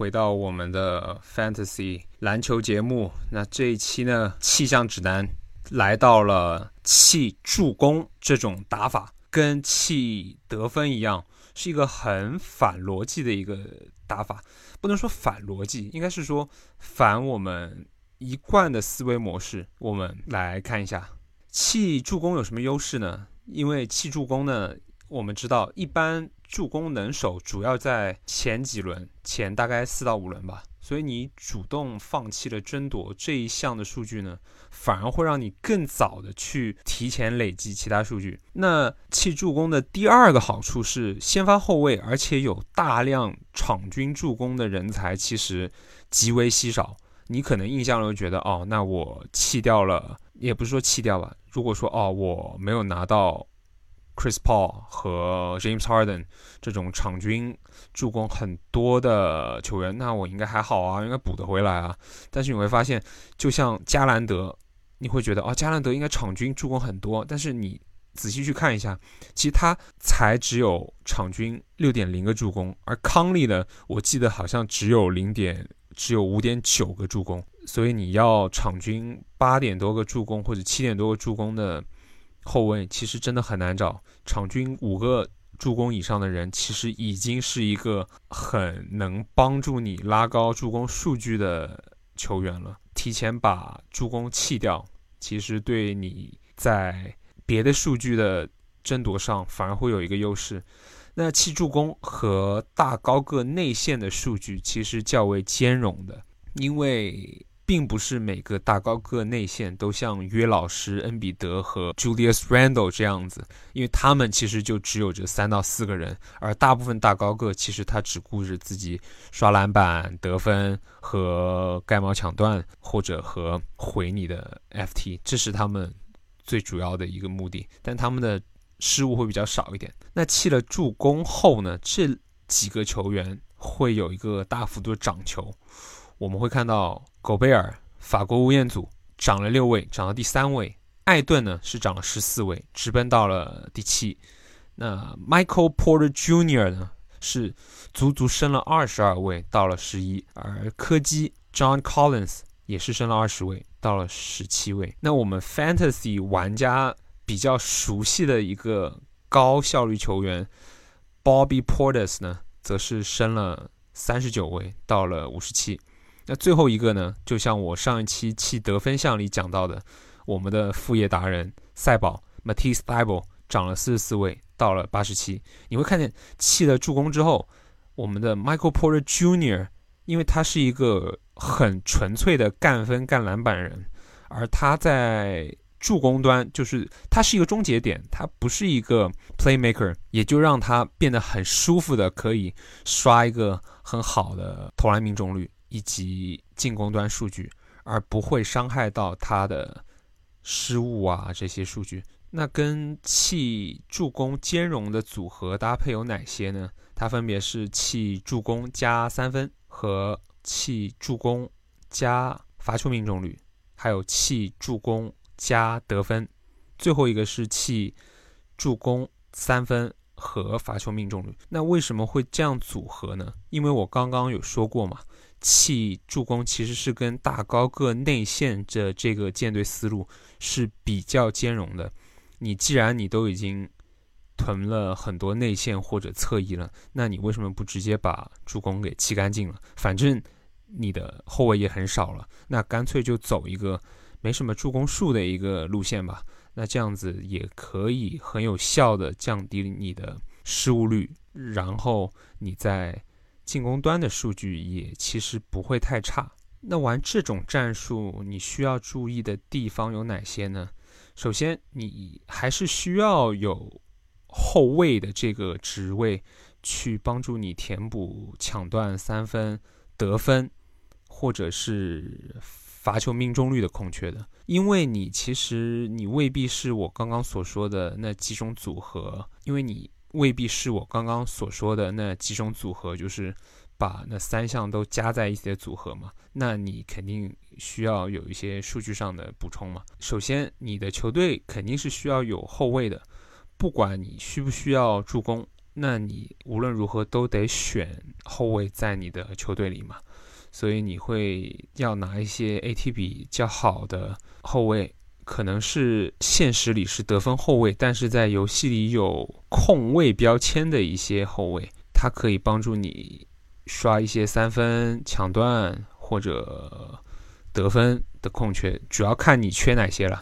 回到我们的 Fantasy 篮球节目。那这一期呢，气象指南来到了气助攻这种打法，跟气得分一样，是一个很反逻辑的一个打法。不能说反逻辑，应该是说反我们一贯的思维模式。我们来看一下气助攻有什么优势呢？因为气助攻呢，我们知道一般。助攻能手主要在前几轮，前大概四到五轮吧，所以你主动放弃了争夺这一项的数据呢，反而会让你更早的去提前累积其他数据。那弃助攻的第二个好处是，先发后卫而且有大量场均助攻的人才其实极为稀少。你可能印象中觉得，哦，那我弃掉了，也不是说弃掉吧。如果说，哦，我没有拿到。Chris Paul 和 James Harden 这种场均助攻很多的球员，那我应该还好啊，应该补得回来啊。但是你会发现，就像加兰德，你会觉得哦，加兰德应该场均助攻很多，但是你仔细去看一下，其实他才只有场均六点零个助攻，而康利呢，我记得好像只有零点，只有五点九个助攻。所以你要场均八点多个助攻或者七点多个助攻的。后卫其实真的很难找，场均五个助攻以上的人，其实已经是一个很能帮助你拉高助攻数据的球员了。提前把助攻弃掉，其实对你在别的数据的争夺上反而会有一个优势。那弃助攻和大高个内线的数据其实较为兼容的，因为。并不是每个大高个内线都像约老师、恩比德和 Julius Randle 这样子，因为他们其实就只有这三到四个人，而大部分大高个其实他只顾着自己刷篮板、得分和盖帽抢断，或者和回你的 FT，这是他们最主要的一个目的。但他们的失误会比较少一点。那弃了助攻后呢？这几个球员会有一个大幅度的涨球。我们会看到狗贝尔，法国吴彦祖涨了六位，涨到第三位；艾顿呢是涨了十四位，直奔到了第七。那 Michael Porter Jr. 呢是足足升了二十二位，到了十一。而柯基 John Collins 也是升了二十位，到了十七位。那我们 Fantasy 玩家比较熟悉的一个高效率球员 Bobby Portis 呢，则是升了三十九位，到了五十七。那最后一个呢？就像我上一期弃得分项里讲到的，我们的副业达人赛宝 Matisse t h i b l 涨了四十四位，到了八十七。你会看见弃了助攻之后，我们的 Michael Porter Jr. 因为他是一个很纯粹的干分干篮板人，而他在助攻端就是他是一个终结点，他不是一个 playmaker，也就让他变得很舒服的可以刷一个很好的投篮命中率。以及进攻端数据，而不会伤害到他的失误啊这些数据。那跟弃助攻兼容的组合搭配有哪些呢？它分别是弃助攻加三分和弃助攻加罚球命中率，还有弃助攻加得分。最后一个是弃助攻三分和罚球命中率。那为什么会这样组合呢？因为我刚刚有说过嘛。弃助攻其实是跟大高个内线的这个舰队思路是比较兼容的。你既然你都已经囤了很多内线或者侧翼了，那你为什么不直接把助攻给弃干净了？反正你的后卫也很少了，那干脆就走一个没什么助攻数的一个路线吧。那这样子也可以很有效的降低你的失误率，然后你在。进攻端的数据也其实不会太差。那玩这种战术，你需要注意的地方有哪些呢？首先，你还是需要有后卫的这个职位去帮助你填补抢断、三分、得分，或者是罚球命中率的空缺的。因为你其实你未必是我刚刚所说的那几种组合，因为你。未必是我刚刚所说的那几种组合，就是把那三项都加在一起的组合嘛？那你肯定需要有一些数据上的补充嘛。首先，你的球队肯定是需要有后卫的，不管你需不需要助攻，那你无论如何都得选后卫在你的球队里嘛，所以你会要拿一些 AT 比较好的后卫，可能是现实里是得分后卫，但是在游戏里有控卫标签的一些后卫，它可以帮助你刷一些三分、抢断或者得分的空缺，主要看你缺哪些了。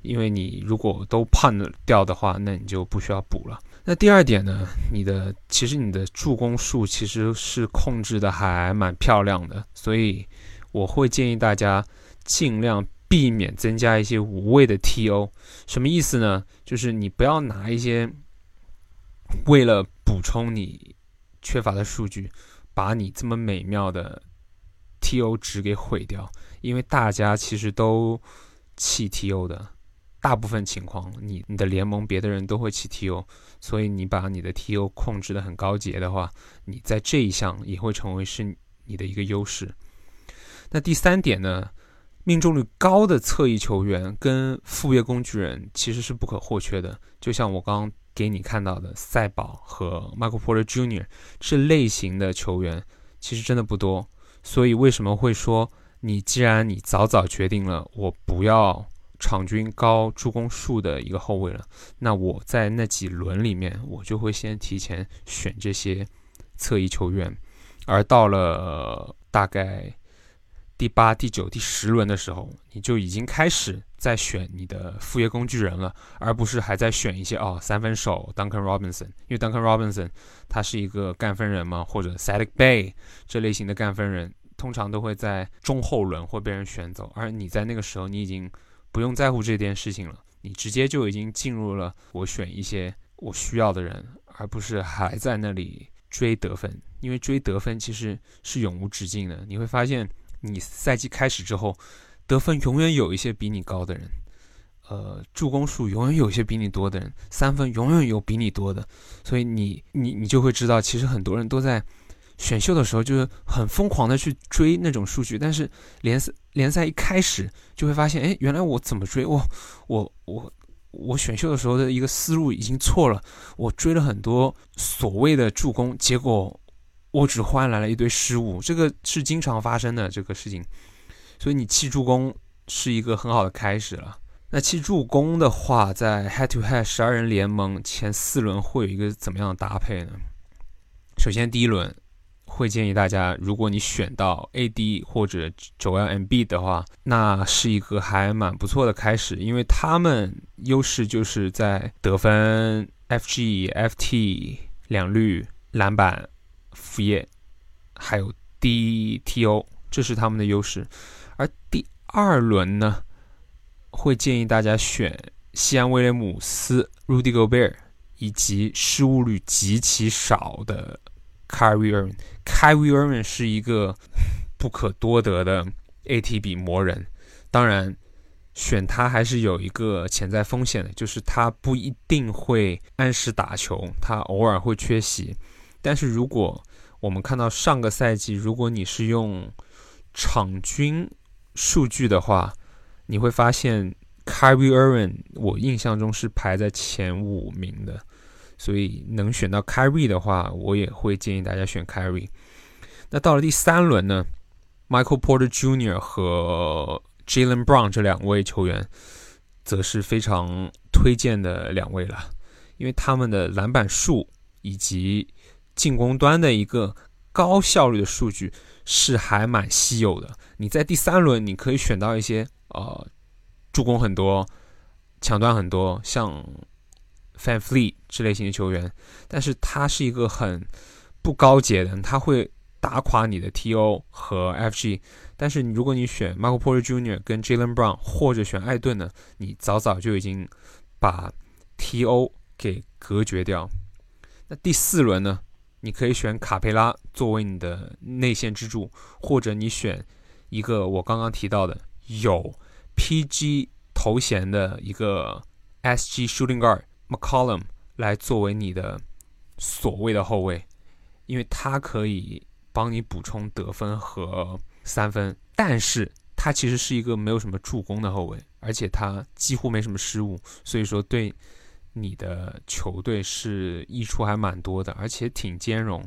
因为你如果都判掉的话，那你就不需要补了。那第二点呢？你的其实你的助攻数其实是控制的还蛮漂亮的，所以我会建议大家尽量避免增加一些无谓的 TO。什么意思呢？就是你不要拿一些为了补充你缺乏的数据，把你这么美妙的 TO 值给毁掉。因为大家其实都弃 TO 的。大部分情况，你你的联盟别的人都会弃 TO，所以你把你的 TO 控制的很高阶的话，你在这一项也会成为是你的一个优势。那第三点呢，命中率高的侧翼球员跟副业工具人其实是不可或缺的。就像我刚刚给你看到的赛宝和 Michael Porter Jr. 这类型的球员，其实真的不多。所以为什么会说你既然你早早决定了我不要？场均高助攻数的一个后卫了，那我在那几轮里面，我就会先提前选这些侧翼球员，而到了大概第八、第九、第十轮的时候，你就已经开始在选你的副业工具人了，而不是还在选一些哦三分手 Duncan Robinson，因为 Duncan Robinson 他是一个干分人嘛，或者 s a d i c Bay 这类型的干分人，通常都会在中后轮会被人选走，而你在那个时候你已经。不用在乎这件事情了，你直接就已经进入了我选一些我需要的人，而不是还在那里追得分。因为追得分其实是永无止境的。你会发现，你赛季开始之后，得分永远有一些比你高的人，呃，助攻数永远有一些比你多的人，三分永远有比你多的。所以你你你就会知道，其实很多人都在。选秀的时候就是很疯狂的去追那种数据，但是联赛联赛一开始就会发现，哎，原来我怎么追？我我我我选秀的时候的一个思路已经错了，我追了很多所谓的助攻，结果我只换来了一堆失误，这个是经常发生的这个事情。所以你弃助攻是一个很好的开始了。那弃助攻的话，在 Head to Head 十二人联盟前四轮会有一个怎么样的搭配呢？首先第一轮。会建议大家，如果你选到 AD 或者九 L MB 的话，那是一个还蛮不错的开始，因为他们优势就是在得分、FG、FT、两率、篮板、副业，还有 DTO，这是他们的优势。而第二轮呢，会建议大家选西安威廉姆斯、Rudy Gobert 以及失误率极其少的。Kyrie Irving，Kyrie Irving 是一个不可多得的 ATB 魔人。当然，选他还是有一个潜在风险的，就是他不一定会按时打球，他偶尔会缺席。但是如果我们看到上个赛季，如果你是用场均数据的话，你会发现 Kyrie Irving 我印象中是排在前五名的。所以能选到 Kyrie 的话，我也会建议大家选 Kyrie。那到了第三轮呢，Michael Porter Jr. 和 Jalen Brown 这两位球员，则是非常推荐的两位了，因为他们的篮板数以及进攻端的一个高效率的数据是还蛮稀有的。你在第三轮你可以选到一些呃助攻很多、抢断很多，像。Fan Flee 这类型的球员，但是他是一个很不高阶的，他会打垮你的 TO 和 FG。但是如果你选 Michael Porter Jr. 跟 Jalen Brown，或者选艾顿呢，你早早就已经把 TO 给隔绝掉。那第四轮呢，你可以选卡佩拉作为你的内线支柱，或者你选一个我刚刚提到的有 PG 头衔的一个 SG Shooting Guard。McCollum 来作为你的所谓的后卫，因为他可以帮你补充得分和三分，但是他其实是一个没有什么助攻的后卫，而且他几乎没什么失误，所以说对你的球队是益处还蛮多的，而且挺兼容。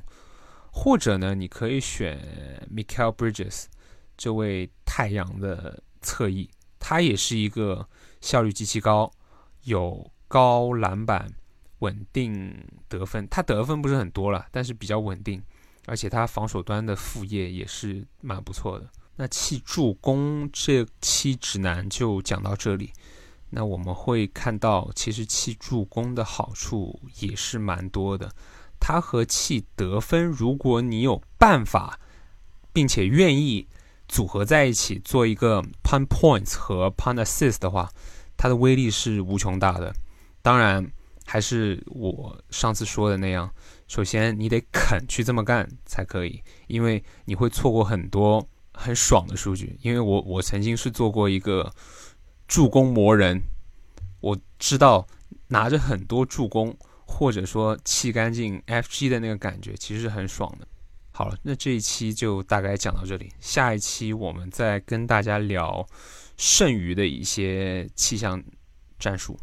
或者呢，你可以选 Michael Bridges 这位太阳的侧翼，他也是一个效率极其高、有高篮板、稳定得分。他得分不是很多了，但是比较稳定，而且他防守端的副业也是蛮不错的。那弃助攻这期指南就讲到这里。那我们会看到，其实弃助攻的好处也是蛮多的。它和弃得分，如果你有办法，并且愿意组合在一起做一个 pun points 和 pun assist 的话，它的威力是无穷大的。当然，还是我上次说的那样，首先你得肯去这么干才可以，因为你会错过很多很爽的数据。因为我我曾经是做过一个助攻魔人，我知道拿着很多助攻。或者说气干净 FG 的那个感觉，其实是很爽的。好了，那这一期就大概讲到这里，下一期我们再跟大家聊剩余的一些气象战术。